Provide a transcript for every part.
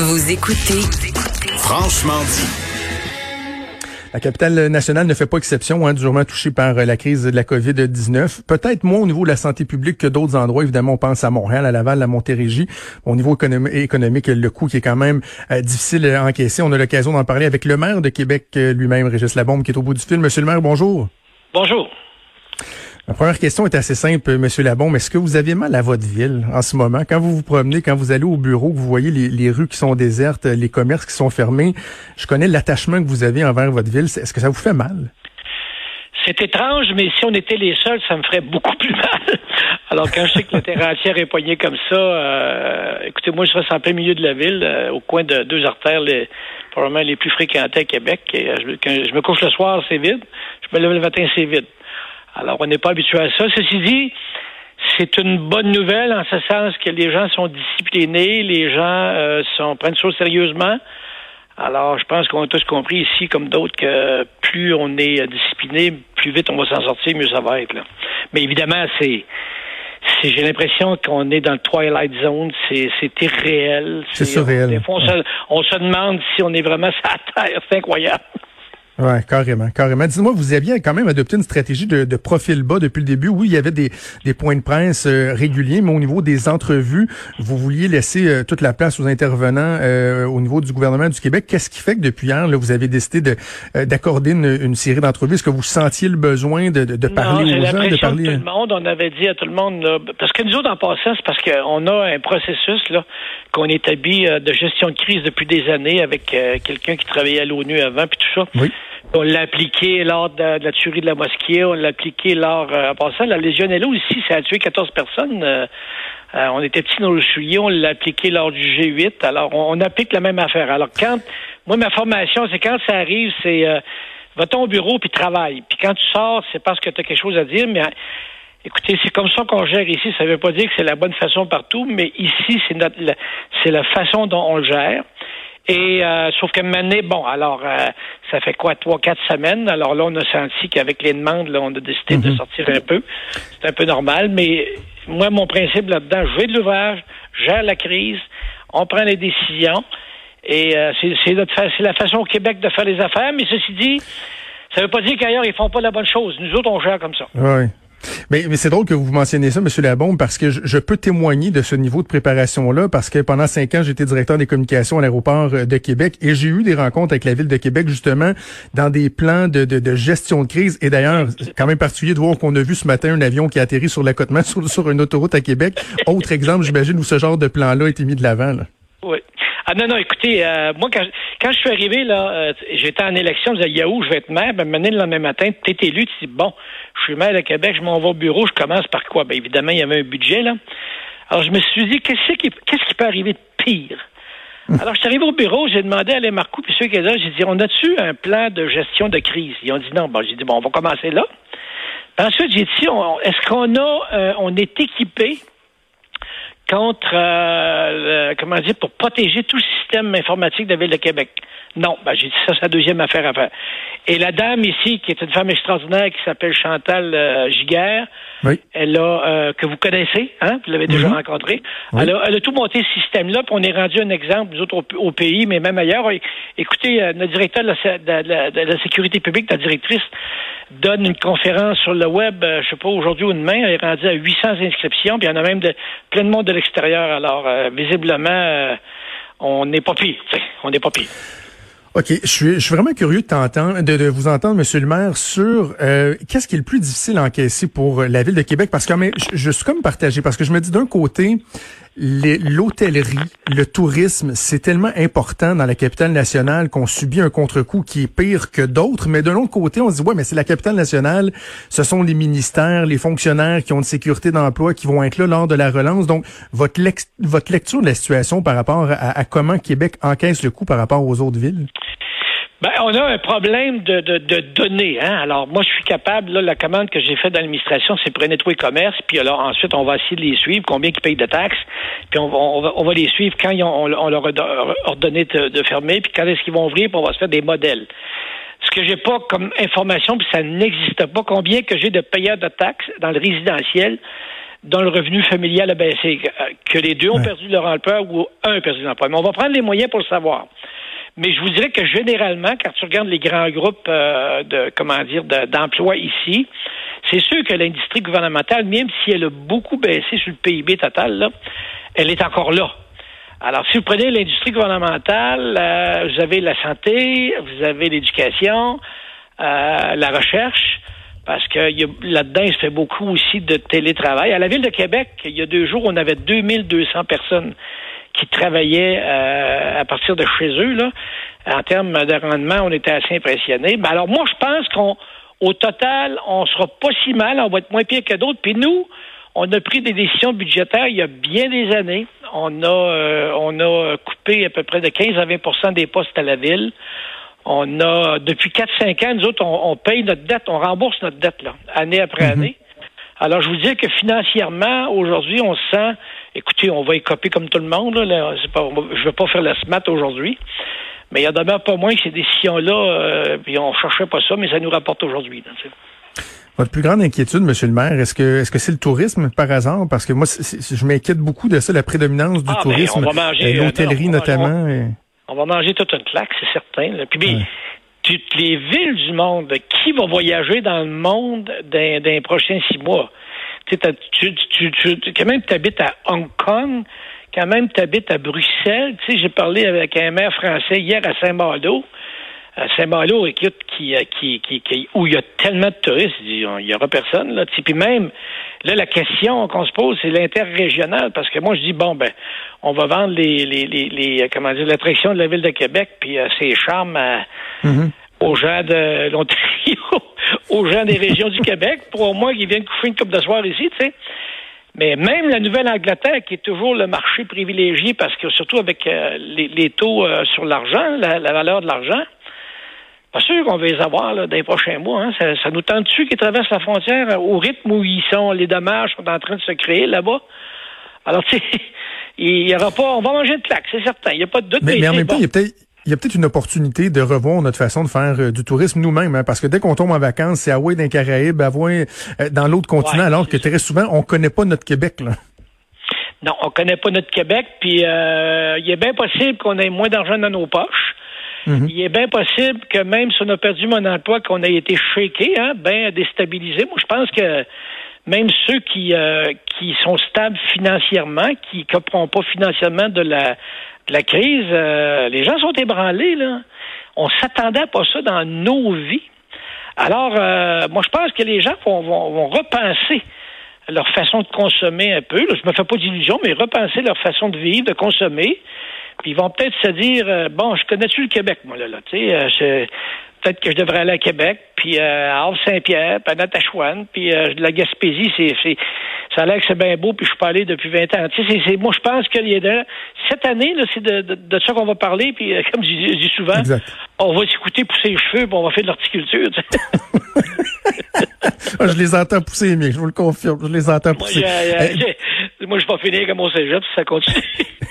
Vous écoutez Franchement dit. La capitale nationale ne fait pas exception, hein, durement touchée par euh, la crise de la COVID-19. Peut-être moins au niveau de la santé publique que d'autres endroits. Évidemment, on pense à Montréal, à Laval, à Montérégie. Au niveau économique, le coût qui est quand même euh, difficile à encaisser. On a l'occasion d'en parler avec le maire de Québec euh, lui-même, Régis Labombe, qui est au bout du fil. Monsieur le maire, bonjour. Bonjour. Ma première question est assez simple, Monsieur Labombe. Est-ce que vous avez mal à votre ville en ce moment? Quand vous vous promenez, quand vous allez au bureau, que vous voyez les, rues qui sont désertes, les commerces qui sont fermés, je connais l'attachement que vous avez envers votre ville. Est-ce que ça vous fait mal? C'est étrange, mais si on était les seuls, ça me ferait beaucoup plus mal. Alors, quand je sais que le terrain entière est poigné comme ça, euh, écoutez, moi, je reste en plein milieu de la ville, euh, au coin de deux artères, probablement les plus fréquentées à Québec. Euh, quand je me couche le soir, c'est vide. Je me lève le matin, c'est vide. Alors, on n'est pas habitué à ça. Ceci dit, c'est une bonne nouvelle en ce sens que les gens sont disciplinés, les gens euh, sont, prennent ça sérieusement. Alors, je pense qu'on a tous compris ici, comme d'autres, que plus on est discipliné, plus vite on va s'en sortir, mieux ça va être. Là. Mais évidemment, c'est j'ai l'impression qu'on est dans le Twilight Zone, c'est irréel. C'est surréel. Des fois, on, se, on se demande si on est vraiment sur la Terre. C'est incroyable. Ouais, carrément, carrément. Dites-moi, vous aviez quand même adopté une stratégie de, de, profil bas depuis le début. Oui, il y avait des, des points de presse euh, réguliers, mais au niveau des entrevues, vous vouliez laisser euh, toute la place aux intervenants euh, au niveau du gouvernement du Québec. Qu'est-ce qui fait que depuis hier, là, vous avez décidé de, d'accorder une, une, série d'entrevues? Est-ce que vous sentiez le besoin de, de, parler aux gens, de parler tout le monde On avait dit à tout le monde, parce que nous autres, en passant, c'est parce qu'on a un processus là qu'on établit de gestion de crise depuis des années avec quelqu'un qui travaillait à l'ONU avant, puis tout ça. Oui. On l'a appliqué lors de, la tuerie de la mosquée, on l'a appliqué lors, euh, en passant, la Légionella aussi, ça a tué 14 personnes. Euh, euh, on était petits dans le soulier, on l'a appliqué lors du G8. Alors, on, applique la même affaire. Alors, quand, moi, ma formation, c'est quand ça arrive, c'est, va-t'en au bureau puis travaille. Puis quand tu sors, c'est parce que tu as quelque chose à dire, mais Écoutez, c'est comme ça qu'on gère ici. Ça ne veut pas dire que c'est la bonne façon partout, mais ici, c'est notre, c'est la façon dont on le gère. Et euh, sauf que maintenant, bon, alors euh, ça fait quoi, trois, quatre semaines? Alors là, on a senti qu'avec les demandes, là, on a décidé de mhm. sortir un peu. C'est un peu normal, mais moi, mon principe là-dedans, je vais de l'ouvrage, gère la crise, on prend les décisions. Et euh, c'est la façon au Québec de faire les affaires, mais ceci dit, ça ne veut pas dire qu'ailleurs, ils font pas la bonne chose. Nous autres, on gère comme ça. Oui. Mais, mais c'est drôle que vous mentionniez ça, Monsieur Labombe, parce que je, peux témoigner de ce niveau de préparation-là, parce que pendant cinq ans, j'étais directeur des communications à l'aéroport euh, de Québec et j'ai eu des rencontres avec la ville de Québec, justement, dans des plans de, de, de gestion de crise. Et d'ailleurs, quand même particulier de voir qu'on a vu ce matin un avion qui a atterri sur l'accotement sur, sur une autoroute à Québec. Autre exemple, j'imagine, où ce genre de plan-là a été mis de l'avant. Oui. Ah non, non, écoutez, euh, moi, quand, quand je suis arrivé, là, euh, j'étais en élection, je disais, Yahoo, je vais être maire. Ben, maintenant, le lendemain matin, tu es élu, tu dis, bon, je suis maire de Québec, je m'en vais au bureau, je commence par quoi? Ben, évidemment, il y avait un budget, là. Alors, je me suis dit, qu'est-ce qui, qu'est-ce qui peut arriver de pire? Hum. Alors, je suis arrivé au bureau, j'ai demandé à Alain Marcoux, puis ceux qui étaient là, j'ai dit, on a-tu un plan de gestion de crise? Ils ont dit non. Bon, j'ai dit, bon, on va commencer là. ensuite, j'ai dit, est-ce qu'on a, euh, on est équipé contre, euh, comment dire, pour protéger tout le système informatique de la Ville de Québec. Non, ben, j'ai dit ça, c'est la deuxième affaire à faire. Et la dame ici, qui est une femme extraordinaire, qui s'appelle Chantal euh, Giguère, elle a, euh, que vous connaissez, hein, vous l'avez déjà mhm. rencontrée, elle, a, elle, a, tout monté ce système-là, puis on est rendu un exemple, nous autres, au, pays, mais même ailleurs. Écoutez, euh, notre directeur de la, de la, sécurité publique, la directrice, donne une conférence sur le web, euh, je sais pas, aujourd'hui ou demain, elle est rendue à 800 inscriptions, puis il y en a même de, plein de monde de l'extérieur. Alors, visiblement, on n'est pas pire. On n'est pas pire. OK, je suis, je suis vraiment curieux de t'entendre, de, de, vous entendre, Monsieur le maire, sur euh, qu'est-ce qui est le plus difficile à encaisser pour la ville de Québec, parce que je, je suis comme partagé, parce que je me dis d'un côté, l'hôtellerie, le tourisme, c'est tellement important dans la capitale nationale qu'on subit un contre-coup qui est pire que d'autres. Mais de l'autre côté, on se dit, ouais, mais c'est la capitale nationale, ce sont les ministères, les fonctionnaires qui ont une sécurité d'emploi qui vont être là lors de la relance. Donc, votre, votre lecture de la situation par rapport à, à comment Québec encaisse le coup par rapport aux autres villes? Ben, on a un problème de, de, de données. Hein? Alors, moi, je suis capable, là, la commande que j'ai faite dans l'administration, c'est pour nettoyer commerce, puis alors ensuite, on va essayer de les suivre, combien ils payent de taxes, puis on va, on va, on va les suivre quand on, on, leur a ordonné de, de fermer, puis quand est-ce qu'ils vont ouvrir, puis on va se faire des modèles. Ce que j'ai pas comme information, puis ça n'existe pas, combien que j'ai de payeurs de taxes dans le résidentiel, dont le revenu familial a baissé, que les deux ont perdu leur emploi ou un a perdu leur emploi. Mais on va prendre les moyens pour le savoir. Mais je vous dirais que généralement, quand tu regardes les grands groupes euh, de comment dire d'emploi ici, c'est sûr que l'industrie gouvernementale, même si elle a beaucoup baissé sur le PIB total, là, elle est encore là. Alors, si vous prenez l'industrie gouvernementale, euh, vous avez la santé, vous avez l'éducation, euh, la recherche, parce que là-dedans, il se fait beaucoup aussi de télétravail. À la Ville de Québec, il y a deux jours, on avait 2200 personnes qui travaillaient euh, à partir de chez eux. Là. En termes de rendement, on était assez impressionnés. Ben alors moi, je pense qu'on au total, on sera pas si mal, on va être moins pire que d'autres. Puis nous, on a pris des décisions budgétaires il y a bien des années. On a euh, on a coupé à peu près de 15 à 20% des postes à la ville. On a depuis 4-5 ans, nous autres, on, paye notre dette, on rembourse notre dette là, année après mhm. année. Alors, je vous dis que financièrement, aujourd'hui, on se sent, écoutez, on va écoper comme tout le monde. Là, pas, je ne vais pas faire la SMAT aujourd'hui. Mais il y a pas moins que ces décisions-là, euh, puis on cherchait pas ça, mais ça nous rapporte aujourd'hui. Votre plus grande inquiétude, Monsieur le maire, est-ce que est-ce que c'est le tourisme par hasard? Parce que moi, je m'inquiète beaucoup de ça, la prédominance du ah, ben, tourisme, euh, l'hôtellerie notamment. On va manger toute une claque, c'est certain. Puis, toutes les villes du monde, qui va voyager dans le monde dans, les prochains six mois? Tu, tu, tu, quand même, tu habites à Hong Kong, quand même, tu habites à Bruxelles. Tu sais, j'ai parlé avec un maire français hier à Saint-Malo. À Saint-Malo, écoute, qui, euh, qui, qui, où il y a tellement de touristes, il n'y aura personne. Là. Puis même, là, la question qu'on se pose, c'est l'interrégional, parce que moi, je dis, bon, ben, on va vendre les, les, les, les comment dire, l'attraction de la ville de Québec, puis euh, ses charmes à, mm-hmm aux gens de l'Ontario, aux gens des régions du Québec, pour au moins qu'ils viennent coucher une coupe de soir ici, tu sais. Mais même la Nouvelle-Angleterre, qui est toujours le marché privilégié, parce que surtout avec euh, les, taux euh, sur l'argent, la, valeur de l'argent, pas sûr qu'on va les avoir là, dans les prochains mois. Hein. Ça, nous tente dessus qu'ils traversent la frontière au rythme où ils sont, les dommages sont en train de se créer là-bas? Alors, tu sais, il y aura pas, on va manger de claque, c'est certain. Il n'y a pas de doute. Mais, mais en même temps, il y a peut-être il y a peut-être une opportunité de revoir notre façon de faire euh, du tourisme nous-mêmes, hein, parce que dès qu'on tombe en vacances, c'est à Hawaï d'un Caraïbe, à euh, dans l'autre continent, alors que très souvent, on connaît pas notre Québec. Là. Non, on connaît pas notre Québec, puis euh, il est bien possible qu'on ait moins d'argent dans nos poches. Mm-hmm. Il est bien possible que même si on a perdu mon emploi, qu'on ait été shaké, hein, bien déstabilisé. Moi, je pense que même ceux qui qui sont stables financièrement, qui ne comprennent pas financièrement de la la crise, euh, les gens sont ébranlés, là. On s'attendait pas ça dans nos vies. Alors, euh, moi, je pense que les gens vont, repenser leur façon de consommer un peu. je me fais pas d'illusions, mais repenser leur façon de vivre, de consommer. Puis ils vont peut-être se dire, euh, bon, je connais-tu le Québec, moi, là, là? Tu sais, peut-être que je devrais aller à Québec, puis euh, à Havre-Saint-Pierre, puis à Natashwan, puis euh, la Gaspésie, c'est, ça a l'air que c'est bien beau, puis je suis pas allé depuis 20 ans. Tu sais, c'est, moi, je pense que cette année, c'est de, de, de ça qu'on va parler, puis euh, comme je dis, souvent, on va s'écouter pousser les cheveux, puis on va faire de l'horticulture. Tu sais. je les entends pousser, mais je vous le confirme, je les entends pousser. Moi, je vais finir comme au cégep ça continue.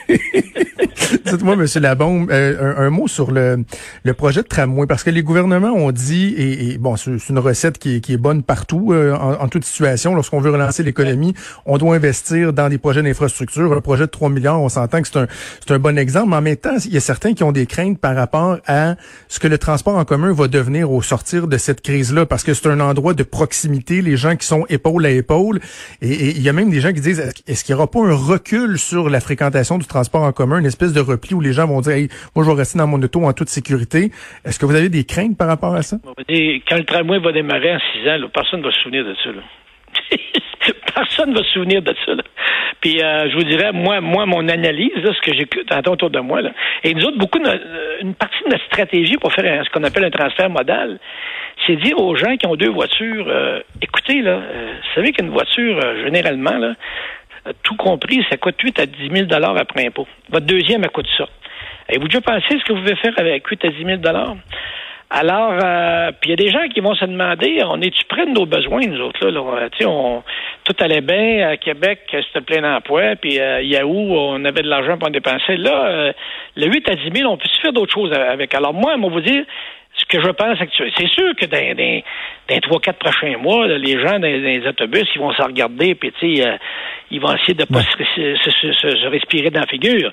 Dites-moi, Monsieur Labombe, euh, un, mot sur le, le projet de tramway, parce que les gouvernements ont dit, et, bon, c'est une recette qui est, qui est bonne partout, euh, en, toute situation. Lorsqu'on veut relancer l'économie, on doit investir dans des projets d'infrastructure. Un projet de 3 milliards, on s'entend que c'est un, un bon exemple, mais en même temps, il y a certains qui ont des craintes par rapport à ce que le transport en commun va devenir au sortir de cette crise-là, parce que c'est un endroit de proximité, les gens qui sont épaule à épaule, et, il y a même des gens qui disent, est-ce qu'il n'y aura pas un recul sur la fréquentation du transport en commun, une espèce de repli où les gens vont dire, hey, moi, je vais rester dans mon auto en toute sécurité. Est-ce que vous avez des craintes par rapport à ça? quand le tramway va démarrer en six ans, personne ne va se souvenir de ça. personne ne va se souvenir de ça. Puis euh, je vous dirais, moi, moi, mon analyse, ce que entendu autour de moi, là, et nous autres, beaucoup, une partie de notre stratégie pour faire ce qu'on appelle un transfert modal, c'est dire aux gens qui ont deux voitures, euh, écoutez, là, euh, vous savez qu'une voiture, généralement, là, tout compris, ça coûte 8 à 10 000 après impôt. Votre deuxième, elle coûte ça. Avez-vous déjà pensé ce que vous pouvez faire avec 8 à 10 000 alors, euh, puis il y a des gens qui vont se demander, on est-tu près de nos besoins, nous autres, là? là? Sais, on, tout allait bien à Québec, c'était plein d'emplois, puis à Yahoo, on avait de l'argent pour en dépenser. Là, euh, le 8 à 10 000, on peut faire d'autres choses avec? Alors moi, moi, vous dire, ce que je pense actuellement, c'est sûr que dans, dans, dans 3 quatre prochains mois, les gens dans, les autobus, ils vont se regarder, puis tu sais, euh, ils vont essayer de pas se, se, se, respirer dans la figure.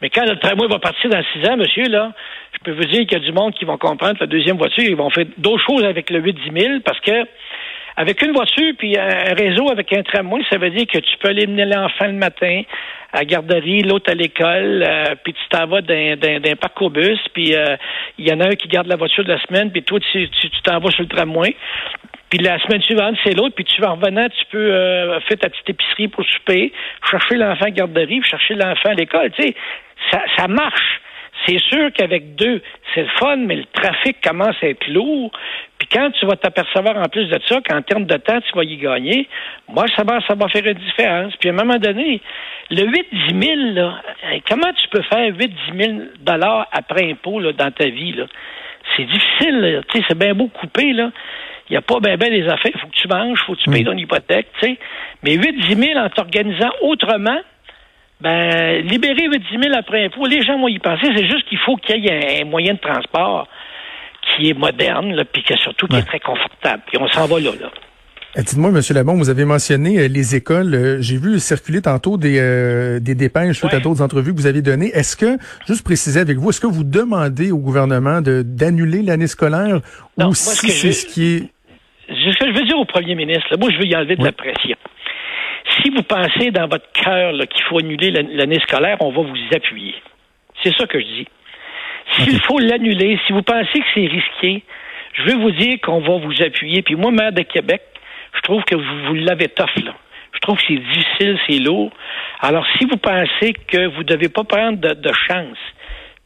Mais quand le tramway va partir dans six ans, monsieur, là, je peux vous dire qu'il y a du monde qui vont comprendre la deuxième voiture, ils vont faire d'autres choses avec le 8-10 000 parce que avec une voiture puis un réseau avec un tramway, ça veut dire que tu peux aller mener l'enfant le matin à la garderie, l'autre à l'école, euh, puis tu t'en vas d'un parc au bus, puis euh, il y en a un qui garde la voiture de la semaine, puis toi, tu t'en vas sur le tramway. Puis la semaine suivante, c'est l'autre. Puis tu vas en revenant, tu peux euh, faire ta petite épicerie pour souper, chercher l'enfant à garderie, chercher l'enfant à l'école. Tu sais, ça marche. C'est sûr qu'avec deux, c'est le fun, mais le trafic commence à être lourd. Puis quand tu vas t'apercevoir en plus de ça qu'en termes de temps, tu vas y gagner, moi, ça va, ça va faire une différence. Puis à un moment donné, le 8-10 000, là, comment tu peux faire 8-10 000 dollars après impôt là, dans ta vie? Là? C'est difficile. Tu sais, c'est bien beau couper, là. Il n'y a pas bien ben les affaires. Il faut que tu manges, il faut que tu payes ton hypothèque, tu sais. Mais 8-10 000 en t'organisant autrement, ben, libérer 8-10 000 après impôt, les gens vont y penser. C'est juste qu'il faut qu'il y ait un moyen de transport qui est moderne, là, puis surtout qui est très confortable. Puis on s'en va là, là. Euh, dites-moi, M. Labon, vous avez mentionné euh, les écoles. Euh, j'ai vu circuler tantôt des, des dépêches suite à d'autres entrevues que vous avez données. Est-ce que, juste préciser avec vous, est-ce que vous demandez au gouvernement d'annuler l'année scolaire ou si c'est ce qui est... Ce que je veux dire au premier ministre, moi, je veux y enlever de la pression. Si vous pensez dans votre cœur qu'il faut annuler l'année scolaire, on va vous appuyer. C'est ça que je dis. S'il faut l'annuler, si vous pensez que c'est risqué, je veux vous dire qu'on va vous appuyer. Puis moi, maire de Québec, je trouve que vous, vous l'avez tough, là. Je trouve que c'est difficile, c'est lourd. Alors, si vous pensez que vous ne devez pas prendre de, chance,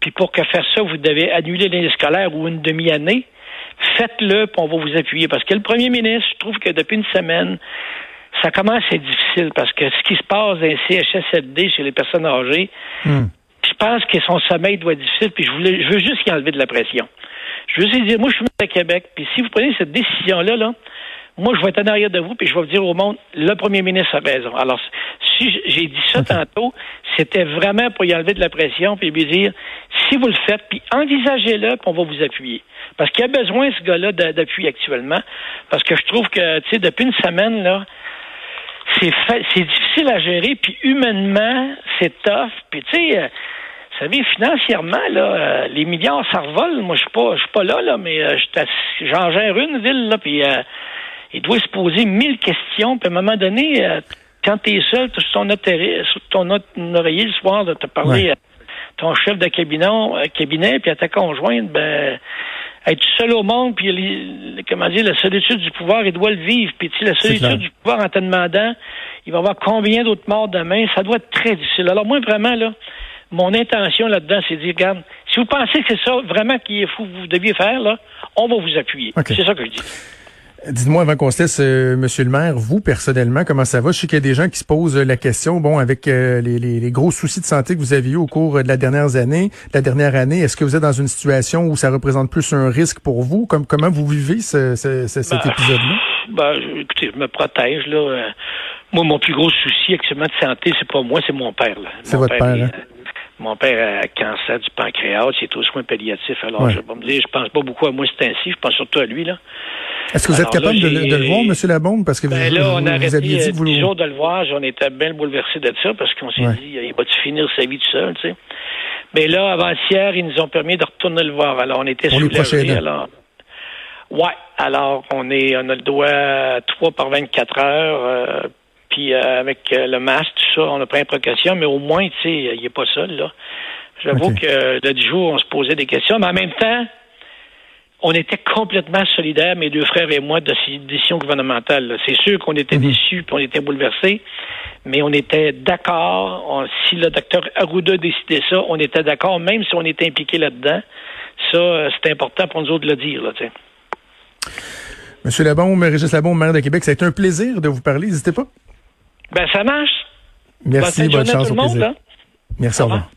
puis pour que faire ça, vous devez annuler l'année scolaire ou une demi-année, faites-le, puis on va vous appuyer. Parce que le premier ministre, je trouve que depuis une semaine, ça commence à être difficile parce que ce qui se passe dans les CHSLD chez les personnes âgées, hmm. je pense que son sommeil doit être difficile, puis je, voulais, je veux juste y enlever de la pression. Je veux juste dire, moi, je suis à Québec, puis si vous prenez cette décision-là, là, moi, je vais être en arrière de vous, puis je vais vous dire au monde, le premier ministre a raison. Alors, si j'ai dit ça tantôt, c'était vraiment pour y enlever de la pression, puis lui dire, si vous le faites, puis envisagez-le, puis on va vous appuyer. Parce qu'il y a besoin, ce gars-là, d'appui actuellement. Parce que je trouve que, tu sais, depuis une semaine, là, c'est c'est difficile à gérer, puis humainement, c'est tough. Puis, tu sais, euh, vous savez, financièrement, là, euh, les milliards, ça revole. Moi, je suis pas, je suis pas là, là, mais euh, j'en gère une ville, là, puis il doit se poser mille questions. Puis à un moment donné, euh, quand tu es seul, sur ton, sur ton oreiller le soir, de te parler à ton chef de cabinet, euh, cabinet puis à ta conjointe, ben être seul au monde, puis comment dire, la solitude du pouvoir, il doit le vivre. Puis tu sais, la solitude du pouvoir en te demandant, il va y avoir combien d'autres morts demain, ça doit être très difficile. Alors moi, vraiment, là, mon intention là-dedans, c'est de dire, regarde, si vous pensez que c'est ça vraiment qui est fou, vous deviez faire, là, on va vous appuyer. C'est ça que je dis. Dites-moi avant qu'on se laisse, euh, Monsieur le maire, vous personnellement, comment ça va? Je sais qu'il y a des gens qui se posent la question, bon, avec euh, les, gros soucis de santé que vous avez eu au cours de la dernière année, la dernière année, est-ce que vous êtes dans une situation où ça représente plus un risque pour vous? Comme, comment vous vivez ce, cet ben, épisode-là? Ben, écoutez, je me protège là. Euh, moi, mon plus gros souci actuellement de santé, c'est pas moi, c'est mon père. C'est votre père. Hein? Mon père a cancer du pancréas, il est aux soins palliatifs. Alors, je vais me dire, je pense pas beaucoup à moi c'est ainsi, je pense surtout à lui, là. Est-ce que vous êtes capable de, le voir, M. Labombe? Parce que ben vous, là, on a arrêté aviez dit que jours de le voir, j'en étais bien bouleversé de ça, parce qu'on s'est dit, il va-tu finir sa vie tout seul, tu sais? Mais là, avant-hier, ils nous ont permis de retourner le voir. Alors, on était soulagés. Alors, ouais. Alors, on est, on a le doigt 3 par 24 heures, euh, puis euh, avec euh, le masque, tout ça, on a pris une précaution, mais au moins, tu sais, il n'est pas seul, là. J'avoue que le jour, on se posait des questions, mais en même temps, on était complètement solidaires, mes deux frères et moi, de ces décisions gouvernementales. C'est sûr qu'on était mhm. déçus, puis on était bouleversés, mais on était d'accord. Si le docteur Arruda décidait ça, on était d'accord, même si on était impliqué là-dedans. Ça, euh, c'est important pour nous autres de le dire. Là, Monsieur Labombe, Régis Labombe, maire de Québec, ça a été un plaisir de vous parler. N'hésitez pas. Ben, ça marche. Merci, bonne, chance, au plaisir. Merci, au revoir.